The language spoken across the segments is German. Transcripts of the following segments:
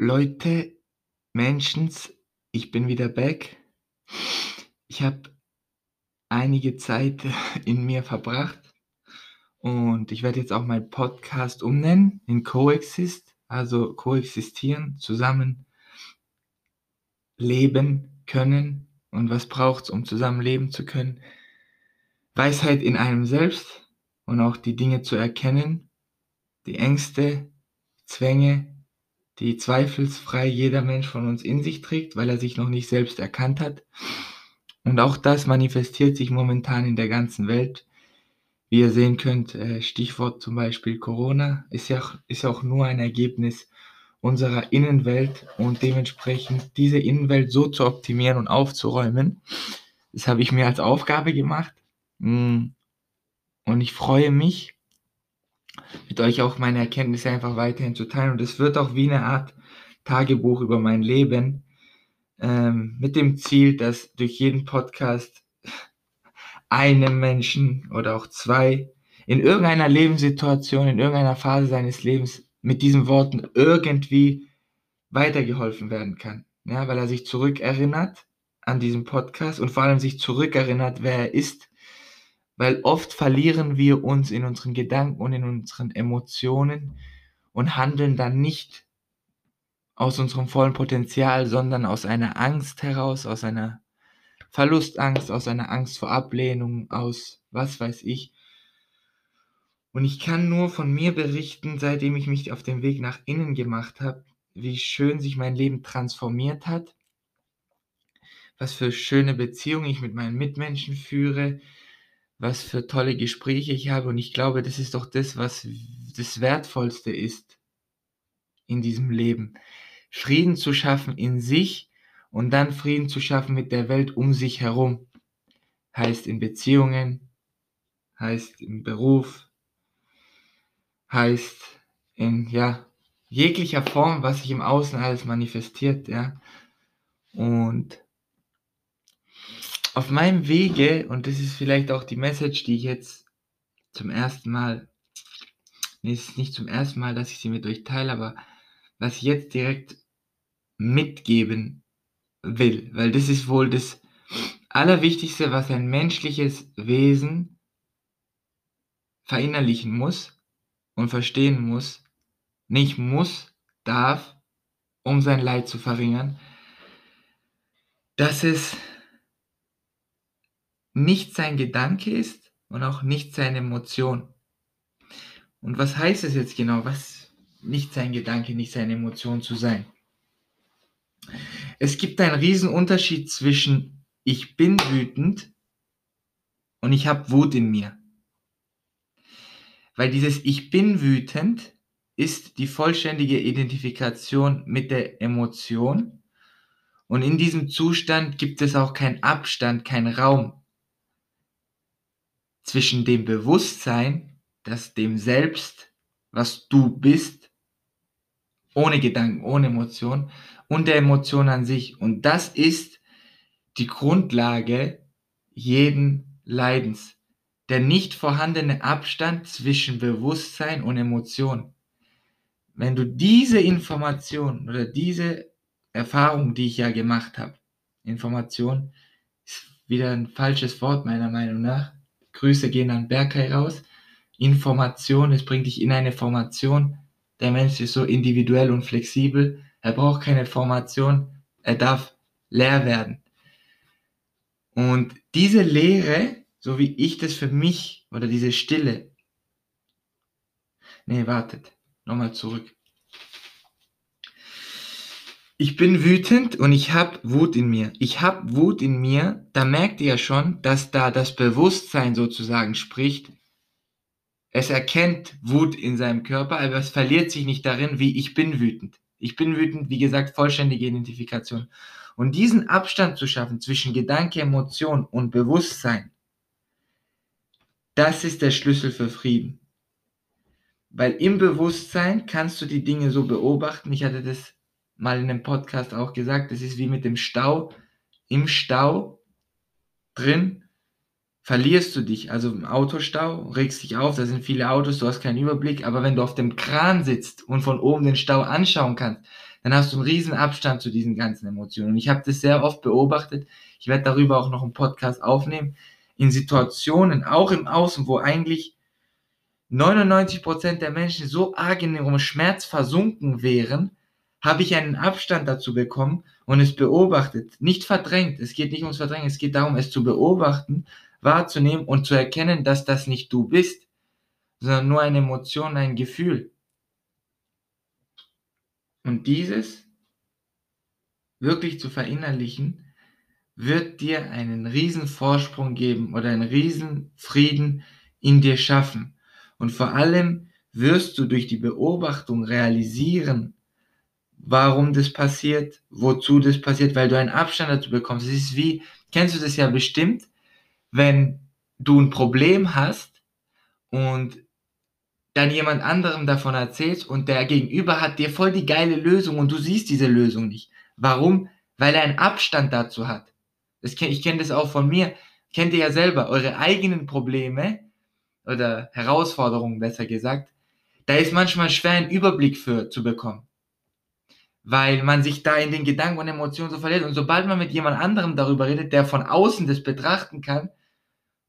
Leute, Menschens, ich bin wieder back. Ich habe einige Zeit in mir verbracht und ich werde jetzt auch meinen Podcast umnennen in Coexist, also koexistieren, zusammen leben können und was braucht es, um zusammen leben zu können. Weisheit in einem selbst und auch die Dinge zu erkennen, die Ängste, Zwänge, die zweifelsfrei jeder Mensch von uns in sich trägt, weil er sich noch nicht selbst erkannt hat. Und auch das manifestiert sich momentan in der ganzen Welt. Wie ihr sehen könnt, äh, Stichwort zum Beispiel Corona, ist ja, ist ja auch nur ein Ergebnis unserer Innenwelt und dementsprechend diese Innenwelt so zu optimieren und aufzuräumen. Das habe ich mir als Aufgabe gemacht. Mm. Und ich freue mich, mit euch auch meine Erkenntnisse einfach weiterhin zu teilen. Und es wird auch wie eine Art Tagebuch über mein Leben ähm, mit dem Ziel, dass durch jeden Podcast einem Menschen oder auch zwei in irgendeiner Lebenssituation, in irgendeiner Phase seines Lebens mit diesen Worten irgendwie weitergeholfen werden kann. Ja, weil er sich zurückerinnert an diesen Podcast und vor allem sich zurückerinnert, wer er ist weil oft verlieren wir uns in unseren Gedanken und in unseren Emotionen und handeln dann nicht aus unserem vollen Potenzial, sondern aus einer Angst heraus, aus einer Verlustangst, aus einer Angst vor Ablehnung, aus was weiß ich. Und ich kann nur von mir berichten, seitdem ich mich auf den Weg nach innen gemacht habe, wie schön sich mein Leben transformiert hat, was für schöne Beziehungen ich mit meinen Mitmenschen führe, was für tolle Gespräche ich habe. Und ich glaube, das ist doch das, was das Wertvollste ist in diesem Leben. Frieden zu schaffen in sich und dann Frieden zu schaffen mit der Welt um sich herum. Heißt in Beziehungen, heißt im Beruf, heißt in, ja, jeglicher Form, was sich im Außen alles manifestiert, ja. Und auf meinem Wege, und das ist vielleicht auch die Message, die ich jetzt zum ersten Mal, nee, es ist nicht zum ersten Mal, dass ich sie mit euch teile, aber was ich jetzt direkt mitgeben will, weil das ist wohl das Allerwichtigste, was ein menschliches Wesen verinnerlichen muss und verstehen muss, nicht muss, darf, um sein Leid zu verringern, dass es nicht sein Gedanke ist und auch nicht seine Emotion. Und was heißt es jetzt genau, was nicht sein Gedanke, nicht seine Emotion zu sein? Es gibt einen riesen Unterschied zwischen ich bin wütend und ich habe Wut in mir. Weil dieses ich bin wütend ist die vollständige Identifikation mit der Emotion und in diesem Zustand gibt es auch keinen Abstand, keinen Raum zwischen dem Bewusstsein, dass dem Selbst, was du bist, ohne Gedanken, ohne Emotion und der Emotion an sich. Und das ist die Grundlage jeden Leidens. Der nicht vorhandene Abstand zwischen Bewusstsein und Emotion. Wenn du diese Information oder diese Erfahrung, die ich ja gemacht habe, Information ist wieder ein falsches Wort meiner Meinung nach, Grüße gehen an Berkay raus. Information, es bringt dich in eine Formation. Der Mensch ist so individuell und flexibel. Er braucht keine Formation. Er darf leer werden. Und diese Lehre, so wie ich das für mich, oder diese Stille, nee, wartet, nochmal zurück ich bin wütend und ich habe Wut in mir. Ich habe Wut in mir, da merkt ihr ja schon, dass da das Bewusstsein sozusagen spricht. Es erkennt Wut in seinem Körper, aber es verliert sich nicht darin, wie ich bin wütend. Ich bin wütend, wie gesagt, vollständige Identifikation. Und diesen Abstand zu schaffen zwischen Gedanke, Emotion und Bewusstsein, das ist der Schlüssel für Frieden. Weil im Bewusstsein kannst du die Dinge so beobachten. Ich hatte das mal in einem Podcast auch gesagt, das ist wie mit dem Stau. Im Stau drin verlierst du dich, also im Autostau, regst dich auf, da sind viele Autos, du hast keinen Überblick, aber wenn du auf dem Kran sitzt und von oben den Stau anschauen kannst, dann hast du einen riesen Abstand zu diesen ganzen Emotionen. Und ich habe das sehr oft beobachtet. Ich werde darüber auch noch einen Podcast aufnehmen. In Situationen, auch im Außen, wo eigentlich 99% der Menschen so arg in ihrem Schmerz versunken wären, habe ich einen Abstand dazu bekommen und es beobachtet, nicht verdrängt. Es geht nicht ums Verdrängen, es geht darum, es zu beobachten, wahrzunehmen und zu erkennen, dass das nicht du bist, sondern nur eine Emotion, ein Gefühl. Und dieses wirklich zu verinnerlichen, wird dir einen riesen Vorsprung geben oder einen riesen Frieden in dir schaffen. Und vor allem wirst du durch die Beobachtung realisieren, warum das passiert, wozu das passiert, weil du einen Abstand dazu bekommst. Es ist wie, kennst du das ja bestimmt, wenn du ein Problem hast und dann jemand anderem davon erzählst und der Gegenüber hat dir voll die geile Lösung und du siehst diese Lösung nicht. Warum? Weil er einen Abstand dazu hat. Das, ich kenne das auch von mir. Kennt ihr ja selber eure eigenen Probleme oder Herausforderungen, besser gesagt. Da ist manchmal schwer, einen Überblick für zu bekommen weil man sich da in den Gedanken und Emotionen so verliert. Und sobald man mit jemand anderem darüber redet, der von außen das betrachten kann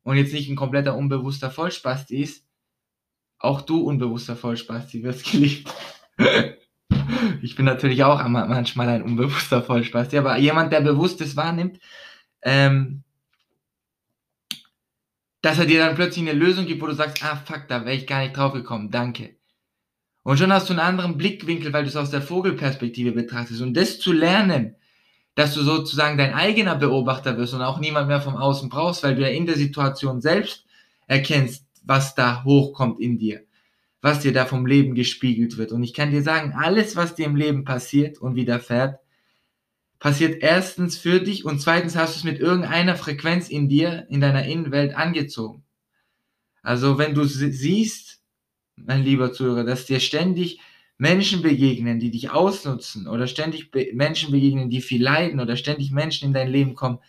und jetzt nicht ein kompletter unbewusster Vollspasti ist, auch du unbewusster Vollspasti wirst geliebt. ich bin natürlich auch manchmal ein unbewusster Vollspasti, aber jemand, der bewusstes wahrnimmt, ähm, dass er dir dann plötzlich eine Lösung gibt, wo du sagst, ah fuck, da wäre ich gar nicht drauf gekommen, danke. Und schon hast du einen anderen Blickwinkel, weil du es aus der Vogelperspektive betrachtest. Und das zu lernen, dass du sozusagen dein eigener Beobachter wirst und auch niemand mehr vom Außen brauchst, weil du ja in der Situation selbst erkennst, was da hochkommt in dir, was dir da vom Leben gespiegelt wird. Und ich kann dir sagen, alles, was dir im Leben passiert und widerfährt, passiert erstens für dich und zweitens hast du es mit irgendeiner Frequenz in dir, in deiner Innenwelt angezogen. Also wenn du siehst, mein lieber Zuhörer, dass dir ständig Menschen begegnen, die dich ausnutzen oder ständig be Menschen begegnen, die viel leiden oder ständig Menschen in dein Leben kommen,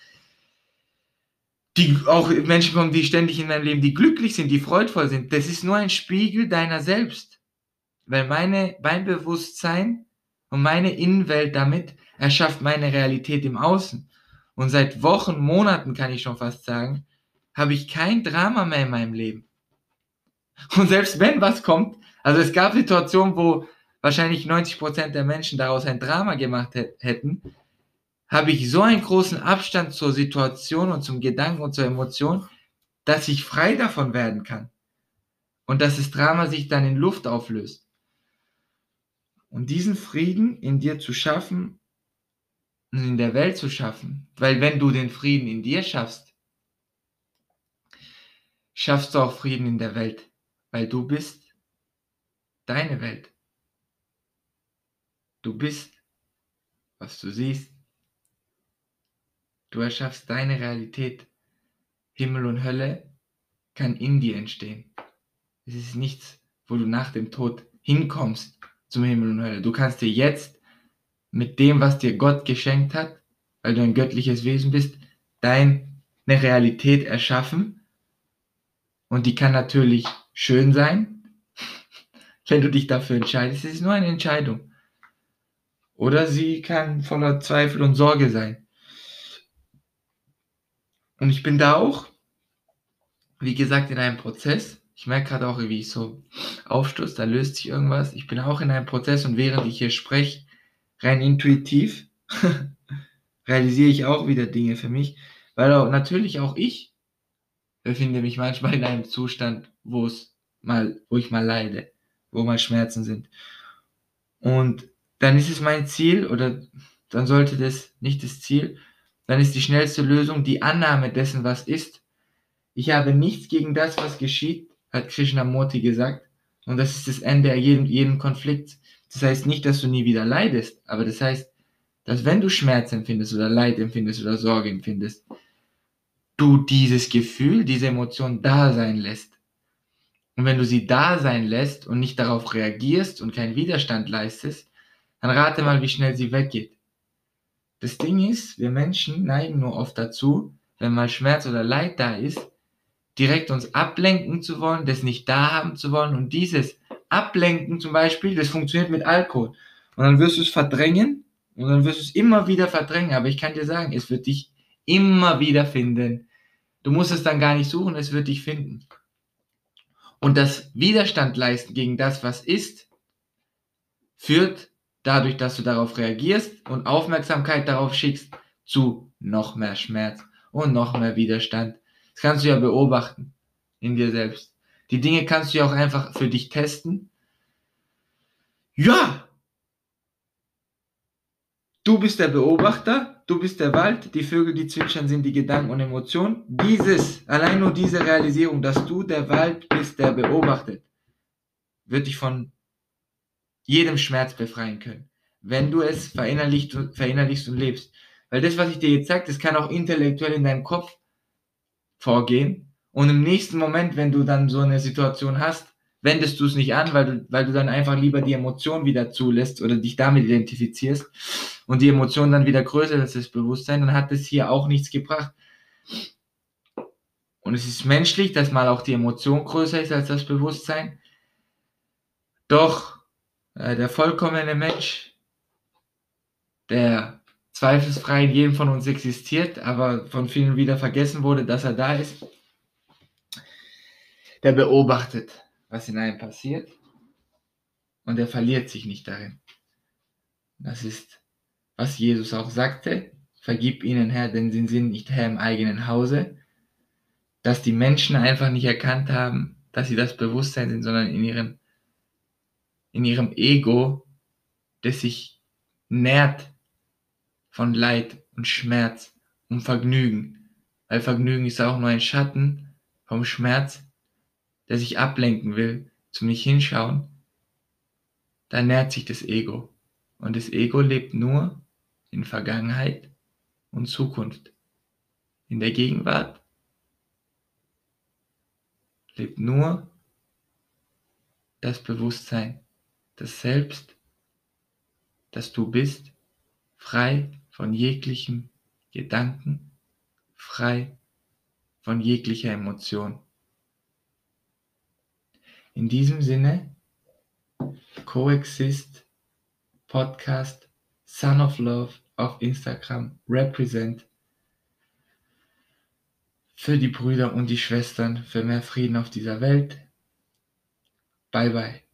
die auch Menschen kommen, die ständig in dein Leben, die glücklich sind, die freudvoll sind. Das ist nur ein Spiegel deiner selbst. Weil meine, mein Bewusstsein und meine Innenwelt damit erschafft meine Realität im Außen. Und seit Wochen, Monaten kann ich schon fast sagen, habe ich kein Drama mehr in meinem Leben. Und selbst wenn was kommt, also es gab Situationen, wo wahrscheinlich 90% der Menschen daraus ein Drama gemacht hätten, habe ich so einen großen Abstand zur Situation und zum Gedanken und zur Emotion, dass ich frei davon werden kann. Und dass das Drama sich dann in Luft auflöst. Und diesen Frieden in dir zu schaffen und in der Welt zu schaffen, weil wenn du den Frieden in dir schaffst, schaffst du auch Frieden in der Welt weil du bist deine Welt. Du bist, was du siehst. Du erschaffst deine Realität. Himmel und Hölle kann in dir entstehen. Es ist nichts, wo du nach dem Tod hinkommst zum Himmel und Hölle. Du kannst dir jetzt mit dem, was dir Gott geschenkt hat, weil du ein göttliches Wesen bist, deine Realität erschaffen. Und die kann natürlich schön sein, wenn du dich dafür entscheidest. Es ist nur eine Entscheidung. Oder sie kann voller Zweifel und Sorge sein. Und ich bin da auch, wie gesagt, in einem Prozess. Ich merke gerade auch, wie ich so aufstoß, da löst sich irgendwas. Ich bin auch in einem Prozess und während ich hier spreche, rein intuitiv, realisiere ich auch wieder Dinge für mich, weil auch, natürlich auch ich befinde mich manchmal in einem Zustand, wo es mal, wo ich mal leide, wo mal Schmerzen sind. Und dann ist es mein Ziel oder dann sollte das nicht das Ziel, dann ist die schnellste Lösung die Annahme dessen, was ist. Ich habe nichts gegen das, was geschieht, hat Krishnamurti gesagt. Und das ist das Ende jedem, jedem Konflikt. Das heißt nicht, dass du nie wieder leidest, aber das heißt, dass wenn du Schmerz empfindest oder Leid empfindest oder Sorge empfindest, du dieses Gefühl, diese Emotion da sein lässt. Und wenn du sie da sein lässt und nicht darauf reagierst und keinen Widerstand leistest, dann rate mal, wie schnell sie weggeht. Das Ding ist, wir Menschen neigen nur oft dazu, wenn mal Schmerz oder Leid da ist, direkt uns ablenken zu wollen, das nicht da haben zu wollen und dieses Ablenken zum Beispiel, das funktioniert mit Alkohol. Und dann wirst du es verdrängen und dann wirst du es immer wieder verdrängen. Aber ich kann dir sagen, es wird dich immer wieder finden. Du musst es dann gar nicht suchen, es wird dich finden. Und das Widerstand leisten gegen das, was ist, führt dadurch, dass du darauf reagierst und Aufmerksamkeit darauf schickst, zu noch mehr Schmerz und noch mehr Widerstand. Das kannst du ja beobachten in dir selbst. Die Dinge kannst du ja auch einfach für dich testen. Ja! Du bist der Beobachter, du bist der Wald, die Vögel, die zwitschern, sind die Gedanken und Emotionen. Dieses, allein nur diese Realisierung, dass du der Wald bist, der beobachtet, wird dich von jedem Schmerz befreien können, wenn du es verinnerlichst, verinnerlichst und lebst. Weil das, was ich dir jetzt sage, das kann auch intellektuell in deinem Kopf vorgehen. Und im nächsten Moment, wenn du dann so eine Situation hast, wendest du es nicht an, weil du, weil du dann einfach lieber die Emotion wieder zulässt oder dich damit identifizierst und die Emotion dann wieder größer als das Bewusstsein, dann hat es hier auch nichts gebracht. Und es ist menschlich, dass mal auch die Emotion größer ist als das Bewusstsein. Doch äh, der vollkommene Mensch, der zweifelsfrei in jedem von uns existiert, aber von vielen wieder vergessen wurde, dass er da ist, der beobachtet, was in einem passiert und er verliert sich nicht darin. Das ist, was Jesus auch sagte, vergib ihnen Herr, denn sie sind nicht Herr im eigenen Hause, dass die Menschen einfach nicht erkannt haben, dass sie das Bewusstsein sind, sondern in ihren in ihrem Ego, das sich nährt von Leid und Schmerz und Vergnügen. Weil Vergnügen ist auch nur ein Schatten vom Schmerz, der sich ablenken will, zum nicht hinschauen. Da nährt sich das Ego. Und das Ego lebt nur in Vergangenheit und Zukunft. In der Gegenwart lebt nur das Bewusstsein das Selbst, das du bist, frei von jeglichem Gedanken, frei von jeglicher Emotion. In diesem Sinne, Coexist Podcast Son of Love auf Instagram represent für die Brüder und die Schwestern, für mehr Frieden auf dieser Welt. Bye bye.